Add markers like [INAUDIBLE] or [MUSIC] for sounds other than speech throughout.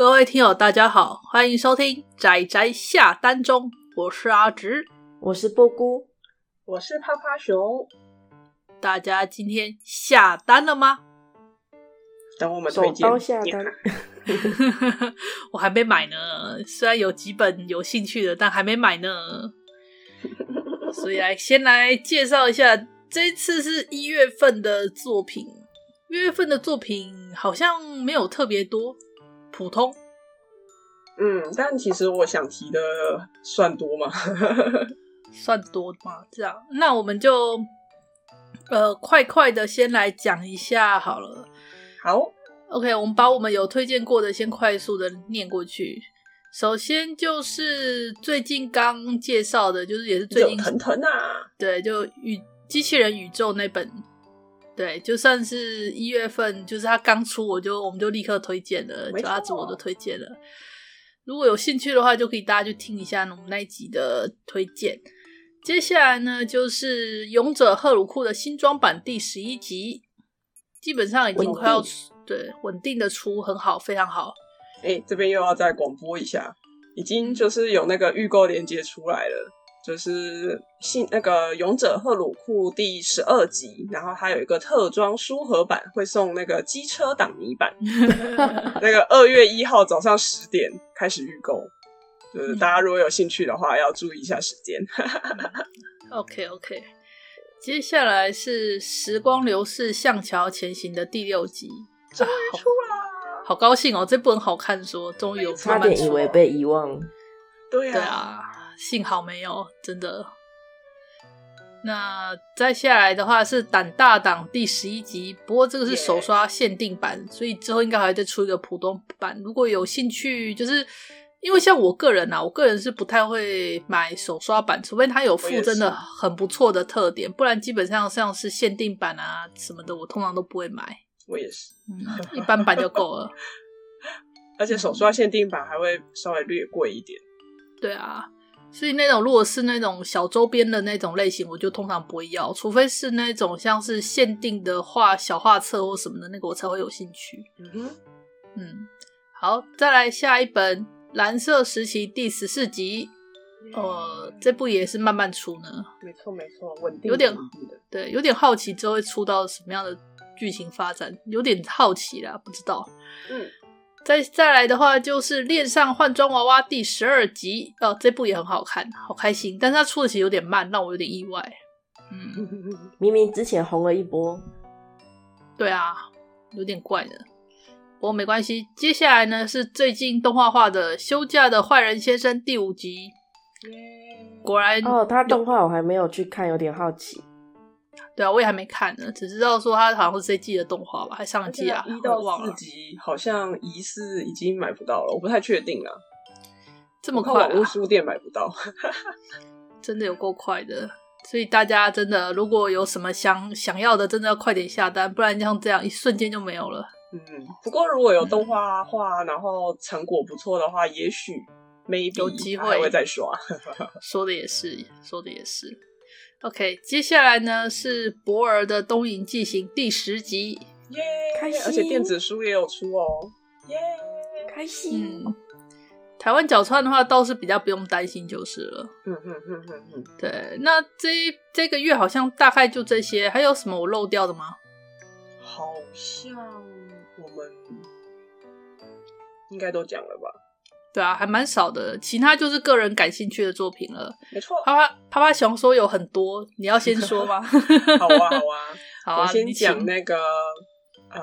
各位听友，大家好，欢迎收听宅宅下单中，我是阿直，我是波姑，我是趴趴熊。大家今天下单了吗？等我们推荐下单，[LAUGHS] 我还没买呢。虽然有几本有兴趣的，但还没买呢。[LAUGHS] 所以来先来介绍一下，这次是一月份的作品。一月份的作品好像没有特别多，普通。嗯，但其实我想提的算多吗？[LAUGHS] 算多吗？这样，那我们就呃快快的先来讲一下好了。好，OK，我们把我们有推荐过的先快速的念过去。首先就是最近刚介绍的，就是也是最近热腾腾啊，对，就宇机器人宇宙那本，对，就算是一月份，就是它刚出，我就我们就立刻推荐了，就阿紫我都推荐了。如果有兴趣的话，就可以大家去听一下我们那一集的推荐。接下来呢，就是《勇者赫鲁库》的新装版第十一集。基本上已经快要出，对，稳定的出很好，非常好。哎、欸，这边又要再广播一下，已经就是有那个预购链接出来了，就是信那个勇者赫鲁库第十二集，然后还有一个特装书盒版，会送那个机车挡泥板。[LAUGHS] 那个二月一号早上十点开始预购，就是大家如果有兴趣的话，要注意一下时间。[LAUGHS] OK OK。接下来是时光流逝，向桥前行的第六集，终于出了，啊，好高兴哦！这部很好看说，说终于有差点以为被遗忘，对啊，对啊，幸好没有，真的。那再下来的话是胆大党第十一集，不过这个是手刷限定版.所以之后应该还会再出一个普通版。如果有兴趣，就是。因为像我个人啊，我个人是不太会买手刷版，除非它有附真的很不错的特点，不然基本上像是限定版啊什么的，我通常都不会买。我也是，嗯，一般版就够了。[LAUGHS] 而且手刷限定版还会稍微略贵一点。对啊，所以那种如果是那种小周边的那种类型，我就通常不会要，除非是那种像是限定的画小画册或什么的那个，我才会有兴趣。嗯哼，嗯，好，再来下一本。蓝色时期第十四集，呃，这部也是慢慢出呢。没错没错，稳定，有点对，有点好奇之后会出到什么样的剧情发展，有点好奇啦，不知道。嗯，再再来的话就是《恋上换装娃娃》第十二集，哦、呃，这部也很好看，好开心，但是它出的其实有点慢，让我有点意外。[LAUGHS] 嗯，明明之前红了一波，对啊，有点怪的。不过没关系，接下来呢是最近动画化的《休假的坏人先生》第五集。果然哦，他动画我还没有去看，有点好奇。对啊，我也还没看呢，只知道说它好像是这季的动画吧，还上季啊，一到四集好像疑似已经买不到了，我不太确定啊。这么快，啊，网络书店买不到，[LAUGHS] 真的有够快的。所以大家真的如果有什么想想要的，真的要快点下单，不然像这样一瞬间就没有了。嗯，不过如果有动画画，然后成果不错的话，也许 maybe 有机会会再刷。说的也是，说的也是。OK，接下来呢是博尔的《东瀛记行》第十集，耶、开心！而且电子书也有出哦，耶、yeah，开心。嗯，台湾角川的话倒是比较不用担心就是了。嗯嗯嗯嗯嗯，对，那这这个月好像大概就这些，还有什么我漏掉的吗？好像。我们应该都讲了吧？对啊，还蛮少的。其他就是个人感兴趣的作品了。没错，啪啪啪啪熊说有很多，你要先说吗？[LAUGHS] 好啊，好啊，好啊。我先讲那个呃，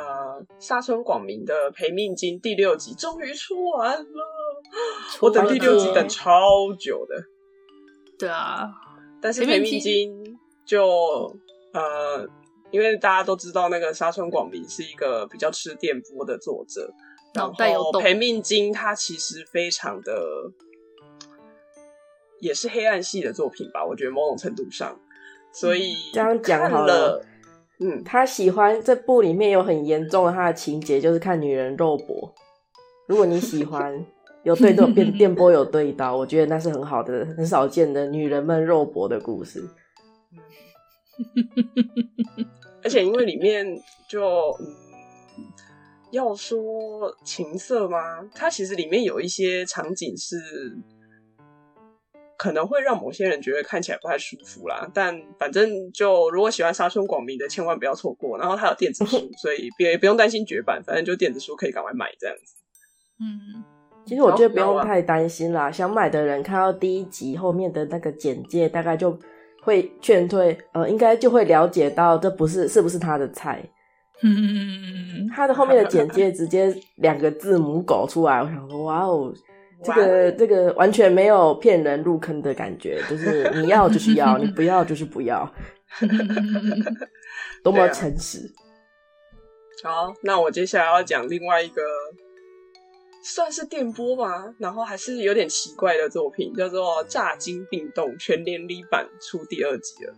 沙村广明的《陪命金》第六集终于出完了，我等第六集等超久的。对啊，但是《陪命金》就呃。因为大家都知道，那个沙村广明是一个比较吃电波的作者，然后赔命金它其实非常的，也是黑暗系的作品吧？我觉得某种程度上，所以这样讲好了，嗯，他喜欢这部里面有很严重的他的情节，就是看女人肉搏。如果你喜欢有对这种电电波有对刀，我觉得那是很好的、很少见的女人们肉搏的故事。[LAUGHS] 而且因为里面就，嗯，要说情色吗？它其实里面有一些场景是可能会让某些人觉得看起来不太舒服啦。但反正就如果喜欢沙村广明的，千万不要错过。然后它有电子书，[LAUGHS] 所以别不用担心绝版，反正就电子书可以赶快买这样子。嗯，其实我觉得不用太担心啦。想买的人看到第一集后面的那个简介，大概就会劝退，呃，应该就会了解到这不是是不是他的菜。嗯，他的后面的简介直接两个字母狗出来，我想说，哇哦，这个这个完全没有骗人入坑的感觉，就是你要就是要，[LAUGHS] 你不要就是不要，[LAUGHS] 多么诚实。好，那我接下来要讲另外一个，算是电波吧，然后还是有点奇怪的作品，叫做《炸金并动》全年龄版出第二集了，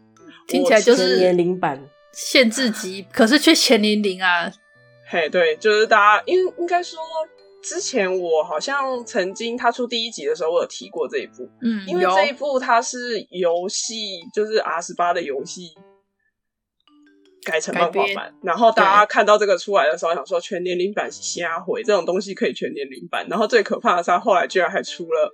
听起来就是年龄版。限制级，可是却全年龄啊！嘿，对，就是大家，因为应该说，之前我好像曾经他出第一集的时候，我有提过这一部，嗯，因为这一部它是游戏，就是 R 十八的游戏改成漫画版，然后大家看到这个出来的时候，想说全年龄版是瞎回，这种东西可以全年龄版，然后最可怕的是，他后来居然还出了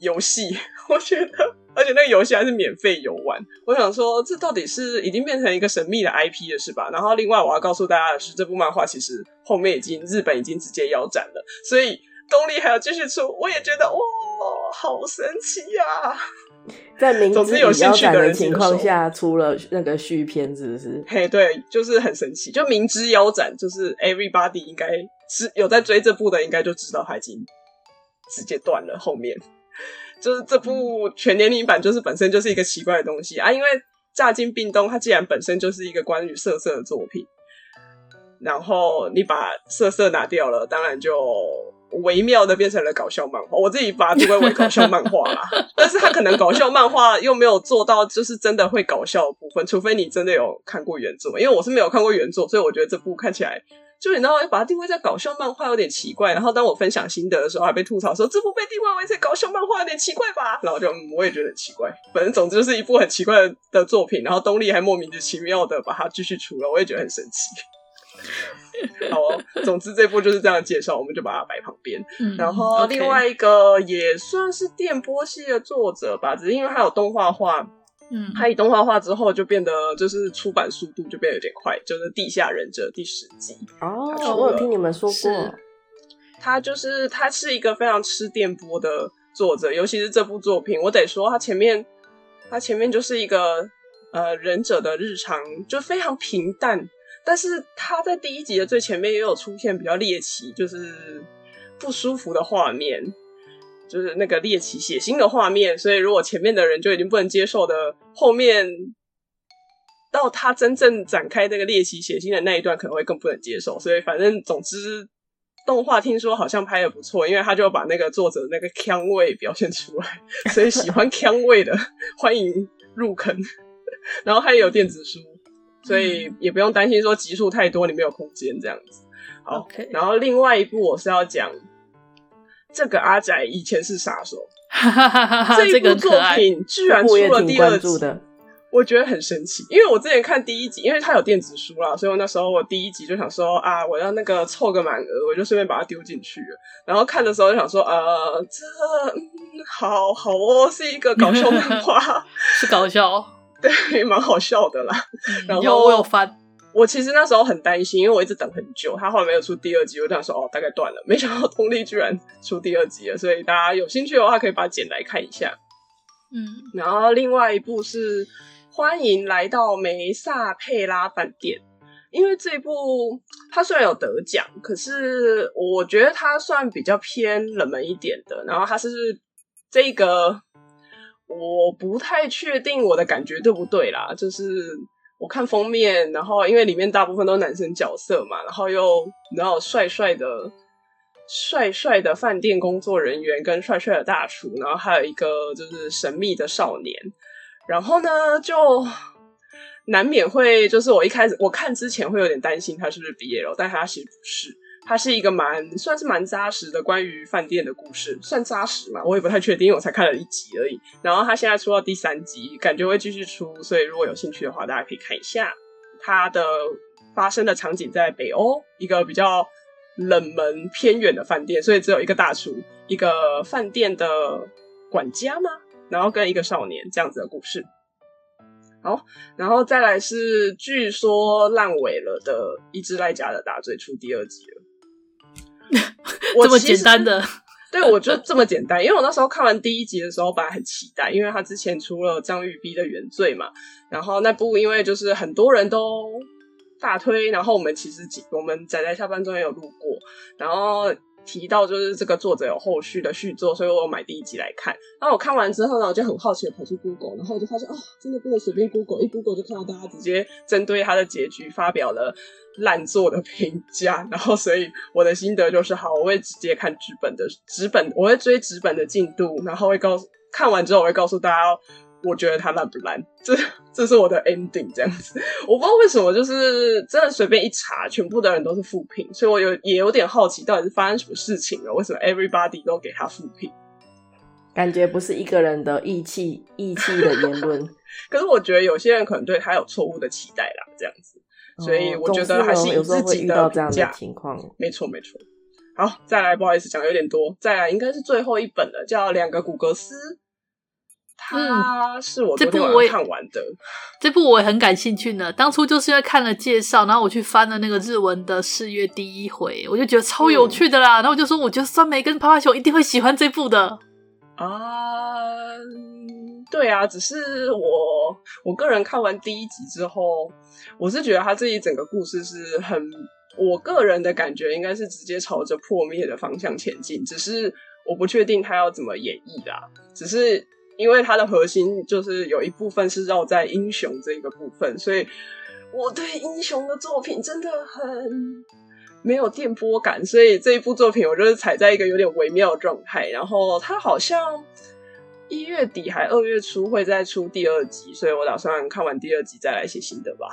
游戏，[LAUGHS] 我觉得。而且那个游戏还是免费游玩，我想说，这到底是已经变成一个神秘的 IP 了，是吧？然后另外我要告诉大家的是，这部漫画其实后面已经日本已经直接腰斩了，所以东立还要继续出，我也觉得哇，好神奇呀、啊！[LAUGHS] 在明知有腰斩的情况下出了那个续篇，是不是？嘿，对，就是很神奇，就明知腰斩，就是 everybody 应该是有在追这部的，应该就知道他已经直接断了后面。就是这部全年龄版，就是本身就是一个奇怪的东西啊！因为《炸金并动》它既然本身就是一个关于色色的作品，然后你把色色拿掉了，当然就微妙的变成了搞笑漫画。我自己把它归为搞笑漫画啦，但是它可能搞笑漫画又没有做到，就是真的会搞笑的部分，除非你真的有看过原作。因为我是没有看过原作，所以我觉得这部看起来。就你知道，把它定位在搞笑漫画有点奇怪。然后当我分享心得的时候，还被吐槽说这部被定位为在搞笑漫画有点奇怪吧？然后就我也觉得很奇怪。反正总之就是一部很奇怪的作品。然后东立还莫名其妙的把它继续出了，我也觉得很神奇。好哦，总之这部就是这样介绍，我们就把它摆旁边。嗯、然后另外一个也算是电波系的作者吧，只是因为它有动画化。嗯，他以动画化之后就变得就是出版速度就变得有点快，就是《地下忍者》第十集哦，我有听你们说过，他就是他是一个非常吃电波的作者，尤其是这部作品，我得说他前面他前面就是一个呃忍者的日常就非常平淡，但是他在第一集的最前面也有出现比较猎奇，就是不舒服的画面。就是那个猎奇血腥的画面，所以如果前面的人就已经不能接受的，后面到他真正展开这个猎奇血腥的那一段，可能会更不能接受。所以反正总之，动画听说好像拍的不错，因为他就把那个作者那个腔味表现出来，所以喜欢腔味的欢迎入坑。然后他也有电子书，所以也不用担心说集数太多你没有空间这样子。好.然后另外一部我是要讲。这个阿宅以前是杀手，这一部作品居然出了第二集，我觉得很神奇。因为我之前看第一集，因为它有电子书啦，所以我那时候我第一集就想说啊，我要那个凑个满额，我就顺便把它丢进去了。然后看的时候就想说，呃，这、嗯、好好哦，是一个搞笑漫画，[LAUGHS] 是搞笑，[LAUGHS] 对，蛮好笑的啦。嗯、然后有我有翻。我其实那时候很担心，因为我一直等很久，他后来没有出第二集，我就想说哦，大概断了。没想到东立居然出第二集了，所以大家有兴趣的话可以把它捡来看一下。嗯，然后另外一部是欢迎来到梅萨佩拉饭店，因为这部它虽然有得奖，可是我觉得它算比较偏冷门一点的。然后它是这个，我不太确定我的感觉对不对啦，就是。我看封面，然后因为里面大部分都男生角色嘛，然后又然后帅帅的帅帅的饭店工作人员跟帅帅的大厨，然后还有一个就是神秘的少年，然后呢就难免会就是我一开始我看之前会有点担心他是不是 BL，但他其实不是。它是一个蛮算是蛮扎实的关于饭店的故事，算扎实嘛？我也不太确定，因为我才看了一集而已。然后它现在出到第三集，感觉会继续出，所以如果有兴趣的话，大家可以看一下。它的发生的场景在北欧，一个比较冷门偏远的饭店，所以只有一个大厨，一个饭店的管家吗？然后跟一个少年这样子的故事。好，然后再来是据说烂尾了的《一只赖家的大嘴》出第二集了。[LAUGHS] 这么简单的？[LAUGHS] 对，我就这么简单。因为我那时候看完第一集的时候，本来很期待，因为他之前出了张玉碧的《原罪》嘛。然后那部因为就是很多人都大推，然后我们其实几我们仔仔下班中也有录过，然后。提到就是这个作者有后续的续作，所以我买第一集来看。那我看完之后呢，我就很好奇的跑去 Google，然后我就发现哦，真的不能随便 Google，一 Google 就看到大家直接针对他的结局发表了烂作的评价。然后所以我的心得就是，好，我会直接看纸本的纸本，我会追纸本的进度，然后会告诉看完之后我会告诉大家。我觉得它烂不烂，这 [LAUGHS] 这是我的 ending 这样子。[LAUGHS] 我不知道为什么，就是真的随便一查，全部的人都是负评，所以我有也有点好奇，到底是发生什么事情了？为什么 everybody 都给他负评？感觉不是一个人的义气义气的言论。[LAUGHS] 可是我觉得有些人可能对他有错误的期待啦，这样子。所以我觉得还是以自己的这样情况。没错没错。好，再来，不好意思，讲的有点多。再来，应该是最后一本了，叫《两个古格斯》。他是我这部我也看完的，这部我也很感兴趣呢。当初就是因为看了介绍，然后我去翻了那个日文的四月第一回，我就觉得超有趣的啦。嗯、然后我就说，我觉得酸梅跟趴趴熊一定会喜欢这部的啊。对啊，只是我我个人看完第一集之后，我是觉得他这一整个故事是很，我个人的感觉应该是直接朝着破灭的方向前进。只是我不确定他要怎么演绎啦，只是。因为它的核心就是有一部分是绕在英雄这个部分，所以我对英雄的作品真的很没有电波感，所以这一部作品我就是踩在一个有点微妙的状态。然后它好像一月底还二月初会再出第二集，所以我打算看完第二集再来写心得吧。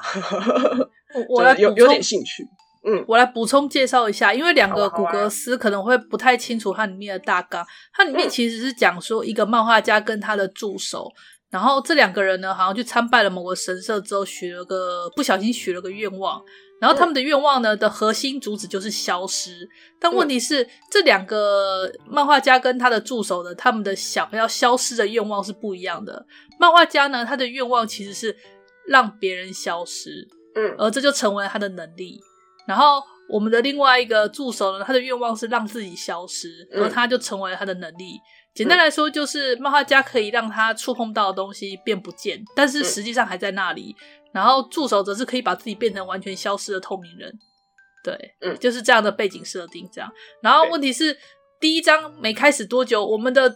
[LAUGHS] 我来有有点兴趣。嗯，我来补充介绍一下，因为两个古格斯可能会不太清楚它里面的大纲。它里面其实是讲说一个漫画家跟他的助手，然后这两个人呢，好像去参拜了某个神社之后，许了个不小心许了个愿望，然后他们的愿望呢的核心主旨就是消失。但问题是，这两个漫画家跟他的助手呢，他们的想要消失的愿望是不一样的。漫画家呢，他的愿望其实是让别人消失，嗯，而这就成为了他的能力。然后我们的另外一个助手呢，他的愿望是让自己消失，而他就成为了他的能力。嗯、简单来说，就是漫画家可以让他触碰到的东西变不见，但是实际上还在那里。然后助手则是可以把自己变成完全消失的透明人。对，嗯，就是这样的背景设定。这样，然后问题是第一章没开始多久，我们的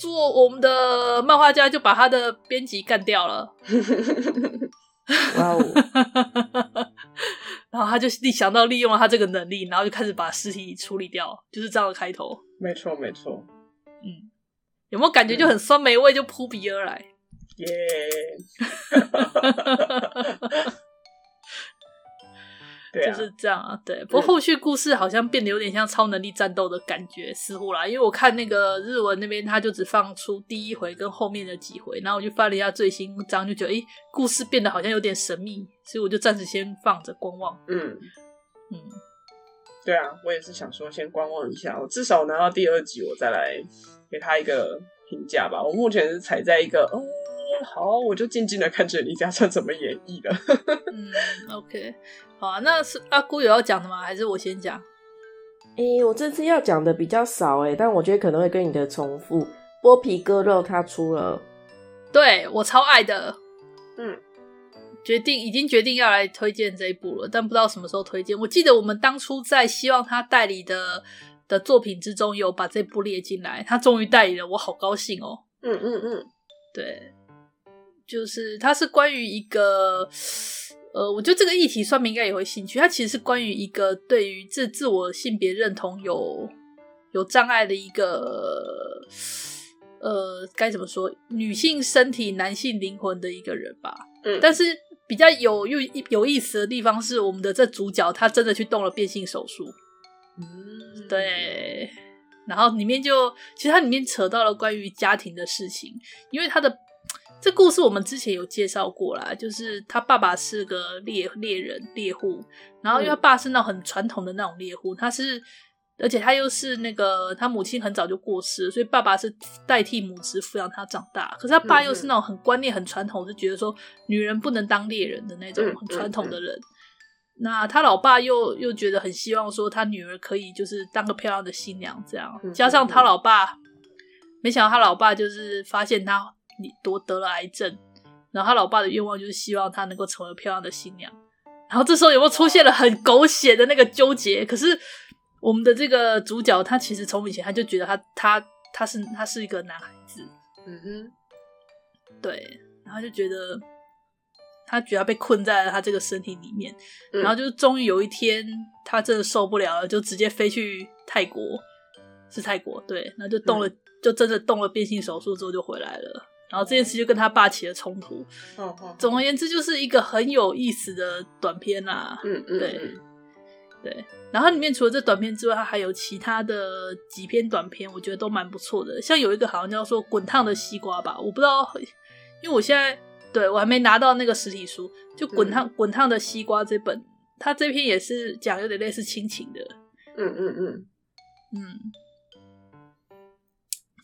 做我们的漫画家就把他的编辑干掉了。[LAUGHS] [LAUGHS] [LAUGHS] 哇哦！然后他就立想到利用了他这个能力，然后就开始把尸体处理掉，就是这样的开头。没错，没错。嗯，有没有感觉就很酸梅味就扑鼻而来？[LAUGHS] 耶！[LAUGHS] 这样啊，对。不过后续故事好像变得有点像超能力战斗的感觉，似乎啦。因为我看那个日文那边，他就只放出第一回跟后面的几回，然后我就翻了一下最新章，就觉得诶，故事变得好像有点神秘，所以我就暂时先放着观望。嗯嗯，对啊，我也是想说先观望一下，我至少拿到第二集，我再来给他一个评价吧。我目前是踩在一个哦。好，我就静静的看着李嘉诚怎么演绎的。[LAUGHS] 嗯，OK，好啊，那是阿姑有要讲的吗？还是我先讲？诶、欸，我这次要讲的比较少诶，但我觉得可能会跟你的重复。剥皮割肉，它出了，对，我超爱的。嗯，决定已经决定要来推荐这一部了，但不知道什么时候推荐。我记得我们当初在希望他代理的的作品之中有把这部列进来，他终于代理了，我好高兴哦。嗯嗯嗯，对。就是它是关于一个，呃，我觉得这个议题算命应该也会兴趣。它其实是关于一个对于自自我性别认同有有障碍的一个，呃，该怎么说，女性身体、男性灵魂的一个人吧。嗯。但是比较有有有意思的地方是，我们的这主角他真的去动了变性手术。嗯。对。然后里面就其实它里面扯到了关于家庭的事情，因为他的。这故事我们之前有介绍过啦，就是他爸爸是个猎猎人猎户，然后因为他爸是那种很传统的那种猎户，他是。而且他又是那个，他母亲很早就过世，所以爸爸是代替母职抚养他长大。可是他爸又是那种很观念很传统，就觉得说女人不能当猎人的那种很传统的人。那他老爸又又觉得很希望说他女儿可以就是当个漂亮的新娘这样。加上他老爸，没想到他老爸就是发现他多得了癌症，然后他老爸的愿望就是希望他能够成为漂亮的新娘。然后这时候有没有出现了很狗血的那个纠结？可是。我们的这个主角，他其实从以前他就觉得他他他是他是一个男孩子，嗯哼，对，然后就觉得他觉得他被困在了他这个身体里面，嗯、然后就终于有一天他真的受不了了，就直接飞去泰国，是泰国，对，然后就动了，嗯、就真的动了变性手术之后就回来了，然后这件事就跟他爸起了冲突，嗯嗯，总而言之就是一个很有意思的短片啦，嗯嗯，对。对，然后里面除了这短片之外，它还有其他的几篇短片，我觉得都蛮不错的。像有一个好像叫做《滚烫的西瓜》吧，我不知道，因为我现在对我还没拿到那个实体书，就滚烫《滚、嗯、烫的西瓜》这本，它这篇也是讲有点类似亲情的。嗯嗯嗯嗯。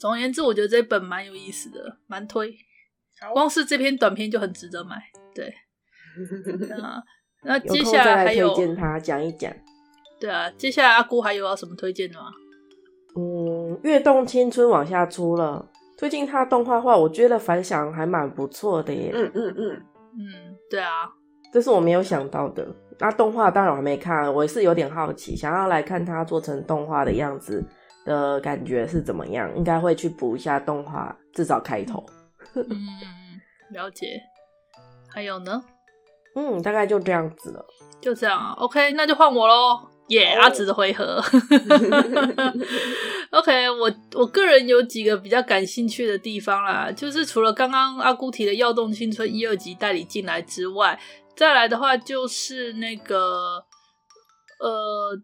总而言之，我觉得这本蛮有意思的，蛮推。光是这篇短片就很值得买。对。[LAUGHS] 那那接下来还有，推荐他讲一讲。对啊，接下来阿姑还有要什么推荐的吗？嗯，《跃动青春》往下出了，最近他动画化，我觉得反响还蛮不错的耶。嗯嗯嗯嗯，对啊，这是我没有想到的。那动画当然我还没看，我也是有点好奇，想要来看他做成动画的样子的感觉是怎么样，应该会去补一下动画，至少开头。嗯了解。还有呢？[LAUGHS] 嗯，大概就这样子了。就这样啊，OK，那就换我喽。耶、yeah, 阿紫的回合。[LAUGHS] OK，我我个人有几个比较感兴趣的地方啦，就是除了刚刚阿姑提的《耀动青春》一二集代理进来之外，再来的话就是那个呃，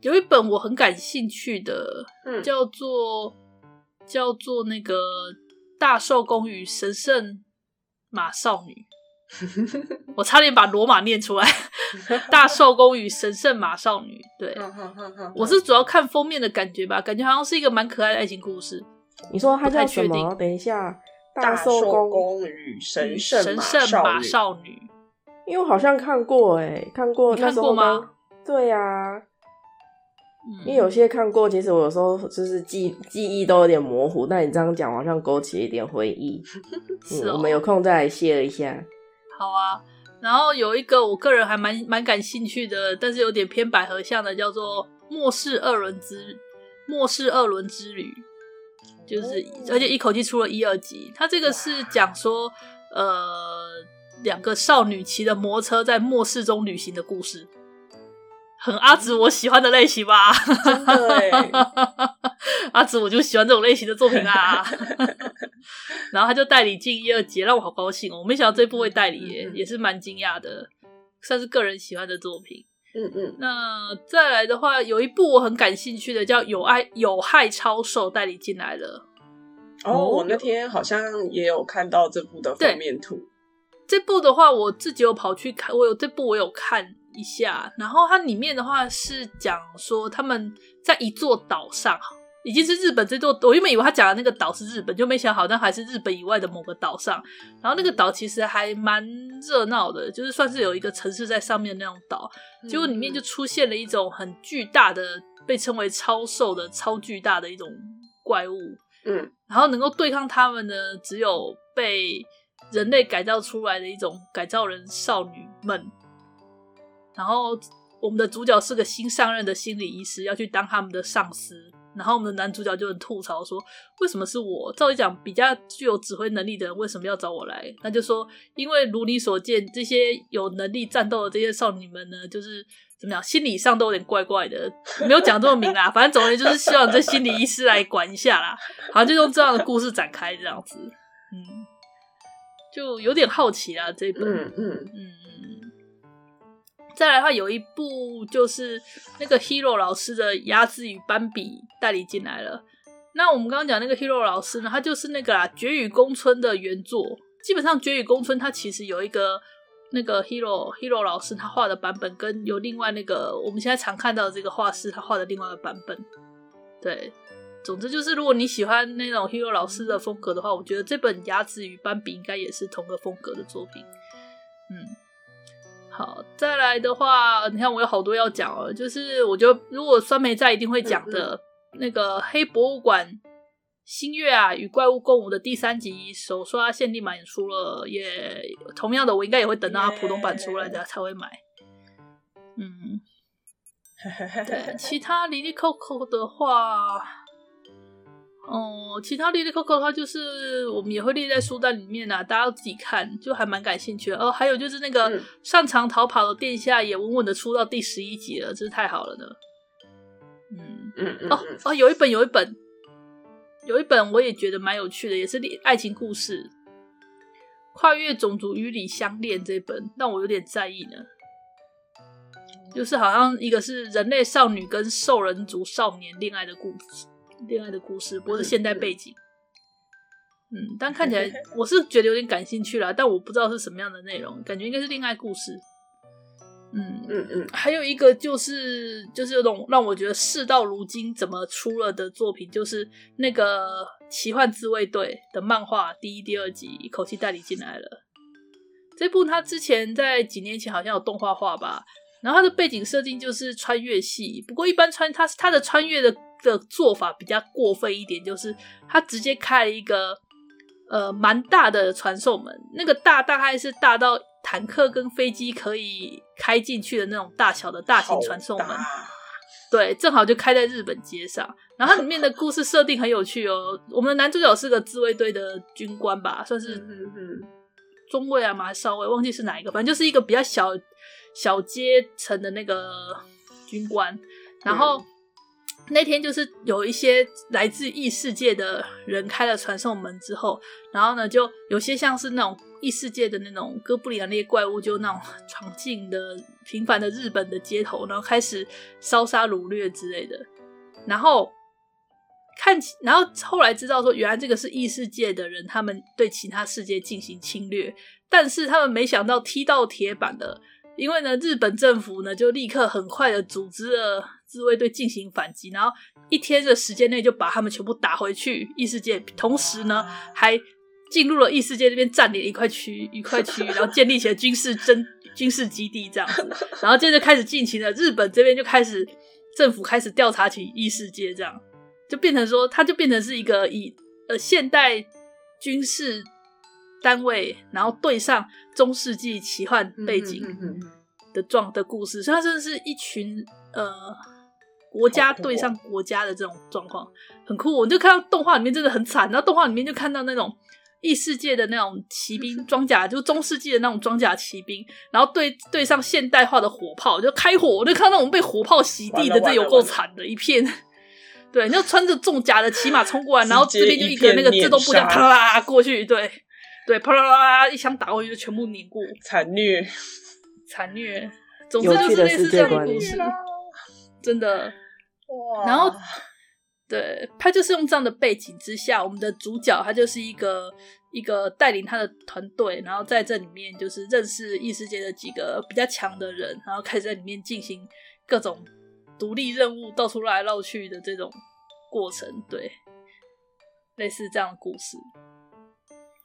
有一本我很感兴趣的，嗯、叫做叫做那个《大寿宫与神圣马少女》。[LAUGHS] 我差点把罗马念出来，《大寿宫与神圣马少女》。[LAUGHS] 对，我是主要看封面的感觉吧，感觉好像是一个蛮可爱的爱情故事。你说它叫什么？等一下，《大寿宫与神圣神圣马少女》。因为我好像看过，哎，看过，看过吗？对呀、啊。因为有些看过，其实我有时候就是记记忆都有点模糊，但你这样讲，好像勾起一点回忆。[LAUGHS] 是、哦嗯，我们有空再来 share 一下。好啊，然后有一个我个人还蛮蛮感兴趣的，但是有点偏百合向的，叫做《末世二轮之末世二轮之旅》，就是而且一口气出了一二集。它这个是讲说，呃，两个少女骑的摩托车在末世中旅行的故事。很阿紫我喜欢的类型吧？真的 [LAUGHS] 阿紫我就喜欢这种类型的作品啊。[LAUGHS] 然后他就代理进一二节，让我好高兴哦！我没想到这部会代理耶，嗯嗯、也是蛮惊讶的，算是个人喜欢的作品。嗯嗯。那再来的话，有一部我很感兴趣的，叫《有爱有害超兽》，代理进来了。哦，我那天好像也有看到这部的封面图。这部的话，我自己有跑去看，我有这部我有看。一下，然后它里面的话是讲说他们在一座岛上，已经是日本这座。我原本以为他讲的那个岛是日本，就没想好像还是日本以外的某个岛上。然后那个岛其实还蛮热闹的，就是算是有一个城市在上面的那种岛。结果里面就出现了一种很巨大的，被称为超兽的超巨大的一种怪物。嗯，然后能够对抗他们的只有被人类改造出来的一种改造人少女们。然后我们的主角是个新上任的心理医师，要去当他们的上司。然后我们的男主角就很吐槽说：“为什么是我？照理讲，比较具有指挥能力的人为什么要找我来？”他就说：“因为如你所见，这些有能力战斗的这些少女们呢，就是怎么样，心理上都有点怪怪的。没有讲这么明啦，反正总而言之就是希望这心理医师来管一下啦。好像就用这样的故事展开这样子，嗯，就有点好奇啦。这本，嗯嗯嗯。嗯”再来的话，有一部就是那个 Hero 老师的《鸭子与斑比》代理进来了。那我们刚刚讲那个 Hero 老师呢，他就是那个啦，《绝语公村》的原作，基本上《绝与公村》它其实有一个那个 Hero Hero 老师他画的版本，跟有另外那个我们现在常看到的这个画师他画的另外一个版本。对，总之就是如果你喜欢那种 Hero 老师的风格的话，我觉得这本《牙子与斑比》应该也是同个风格的作品。嗯，好，再来的话，你看我有好多要讲哦，就是我觉得如果酸梅在一定会讲的。那个黑博物馆星月啊与怪物共舞的第三集首刷限定版也出了，也同样的我应该也会等到它普通版出来的才会买。嗯，[LAUGHS] 对，其他哩哩扣扣的话，哦，其他哩哩扣扣的话就是我们也会列在书单里面啊，大家要自己看，就还蛮感兴趣的。哦，还有就是那个擅长逃跑的殿下也稳稳的出到第十一集了，真是太好了呢。嗯嗯哦哦，有一本有一本有一本我也觉得蛮有趣的，也是爱情故事，跨越种族与你相恋这本让我有点在意呢。就是好像一个是人类少女跟兽人族少年恋爱的故事，恋爱的故事，不过是现代背景。嗯，但看起来 [LAUGHS] 我是觉得有点感兴趣啦，但我不知道是什么样的内容，感觉应该是恋爱故事。嗯嗯嗯，还有一个就是就是有种让我觉得事到如今怎么出了的作品，就是那个奇幻自卫队的漫画第一、第二集一口气代理进来了。这部他之前在几年前好像有动画化吧，然后它的背景设定就是穿越系，不过一般穿它它的穿越的的做法比较过分一点，就是他直接开了一个呃蛮大的传送门，那个大大概是大到。坦克跟飞机可以开进去的那种大小的大型传送门，对，正好就开在日本街上。然后里面的故事设定很有趣哦。我们的男主角是个自卫队的军官吧，算是中尉啊，还是少尉，忘记是哪一个，反正就是一个比较小小阶层的那个军官。然后那天就是有一些来自异世界的人开了传送门之后，然后呢，就有些像是那种。异世界的那种哥布林那些怪物，就那种闯进的平凡的日本的街头，然后开始烧杀掳掠之类的。然后看，然后后来知道说，原来这个是异世界的人，他们对其他世界进行侵略，但是他们没想到踢到铁板的，因为呢，日本政府呢就立刻很快的组织了自卫队进行反击，然后一天的时间内就把他们全部打回去异世界，同时呢还。进入了异世界这边，占领一块区域，一块区域，然后建立起了军事真军事基地这样子，然后接着开始进行了日本这边就开始政府开始调查起异世界，这样。就变成说，它就变成是一个以呃现代军事单位，然后对上中世纪奇幻背景的状的故事，所以它真的是一群呃国家对上国家的这种状况，很酷。我就看到动画里面真的很惨，然后动画里面就看到那种。异世界的那种骑兵 [LAUGHS] 装甲，就是中世纪的那种装甲骑兵，然后对对上现代化的火炮，就开火，我就看到我们被火炮洗地的，这有够惨的一片。对，你就穿着重甲的骑马冲过来，然后这边就一个那个自动步枪啪啦啦过去，对对，啪啦啦啦一枪打过去就全部碾过，惨虐，惨虐。总之就是类似这样的故事，真的。哇，然后。对，他就是用这样的背景之下，我们的主角他就是一个一个带领他的团队，然后在这里面就是认识异世界的几个比较强的人，然后开始在里面进行各种独立任务，到处绕来绕去的这种过程。对，类似这样的故事，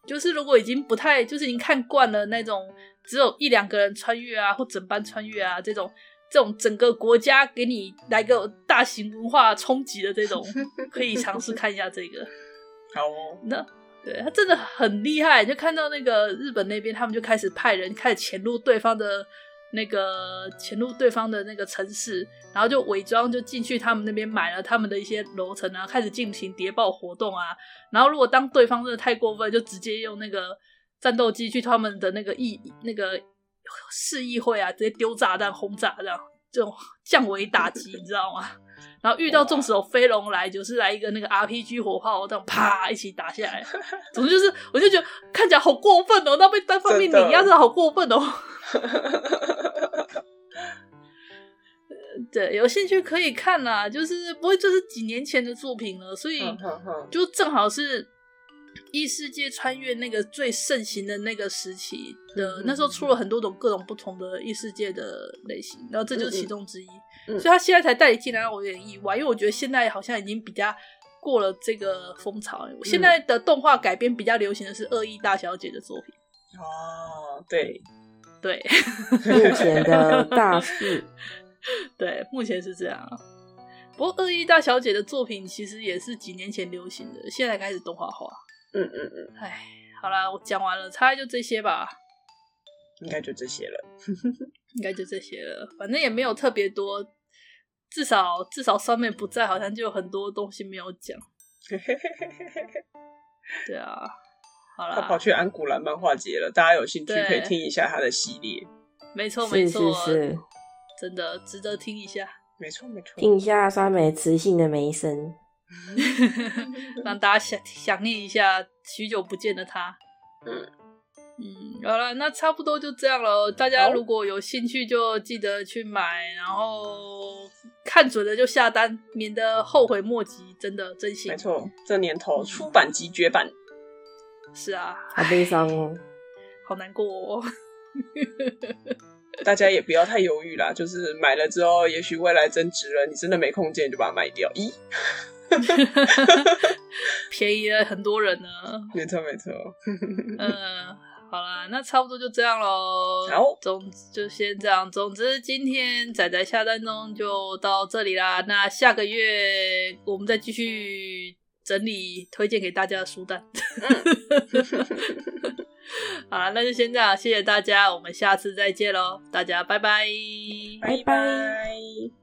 就是如果已经不太，就是已经看惯了那种只有一两个人穿越啊，或整班穿越啊这种。这种整个国家给你来个大型文化冲击的这种，[LAUGHS] 可以尝试看一下这个。好哦，那对他真的很厉害，就看到那个日本那边，他们就开始派人开始潜入对方的那个潜入对方的那个城市，然后就伪装就进去他们那边买了他们的一些楼层啊，开始进行谍报活动啊。然后如果当对方真的太过分，就直接用那个战斗机去他们的那个议那个。市议会啊，直接丢炸弹轰炸这样，这种降维打击，[LAUGHS] 你知道吗？然后遇到纵使有飞龙来，就是来一个那个 RPG 火炮，这样啪一起打下来。[LAUGHS] 总之就是，我就觉得看起来好过分哦，那被单方面碾压，真的好过分哦。[LAUGHS] 对，有兴趣可以看啦，就是不会，这是几年前的作品了，所以就正好是异世界穿越那个最盛行的那个时期的，那时候出了很多种各种不同的异世界的类型，然后这就是其中之一。所以他现在才带你进来，让我有点意外，因为我觉得现在好像已经比较过了这个风潮。现在的动画改编比较流行的是恶意大小姐的作品。哦，对对，目前的大势，[LAUGHS] 对，目前是这样。不过恶意大小姐的作品其实也是几年前流行的，现在开始动画化。嗯嗯嗯，哎，好啦，我讲完了，大概就这些吧。应该就这些了。[LAUGHS] 应该就这些了，反正也没有特别多，至少至少上面不在，好像就有很多东西没有讲。[LAUGHS] 对啊，好啦，他跑去安古兰漫画节了，大家有兴趣可以听一下他的系列。没错没错，是，是，是真的值得听一下。没错没错，听一下酸梅磁性的梅声，[LAUGHS] 让大家想想念一下许久不见的他。嗯。嗯，好了，那差不多就这样了。大家如果有兴趣，就记得去买，然后看准了就下单，免得后悔莫及。真的，真心。没错，这年头出版即绝版。是啊，好悲伤哦，[LAUGHS] 好难过哦。[LAUGHS] 大家也不要太犹豫啦，就是买了之后，也许未来增值了，你真的没空间就把它卖掉。咦，[LAUGHS] 便宜了很多人呢。没错，没错。[LAUGHS] 嗯。好啦，那差不多就这样喽。好，总就先这样。总之，今天仔仔下单中就到这里啦。那下个月我们再继续整理推荐给大家的书单。[LAUGHS] 好啦，那就先这样，谢谢大家，我们下次再见喽，大家拜拜，拜拜。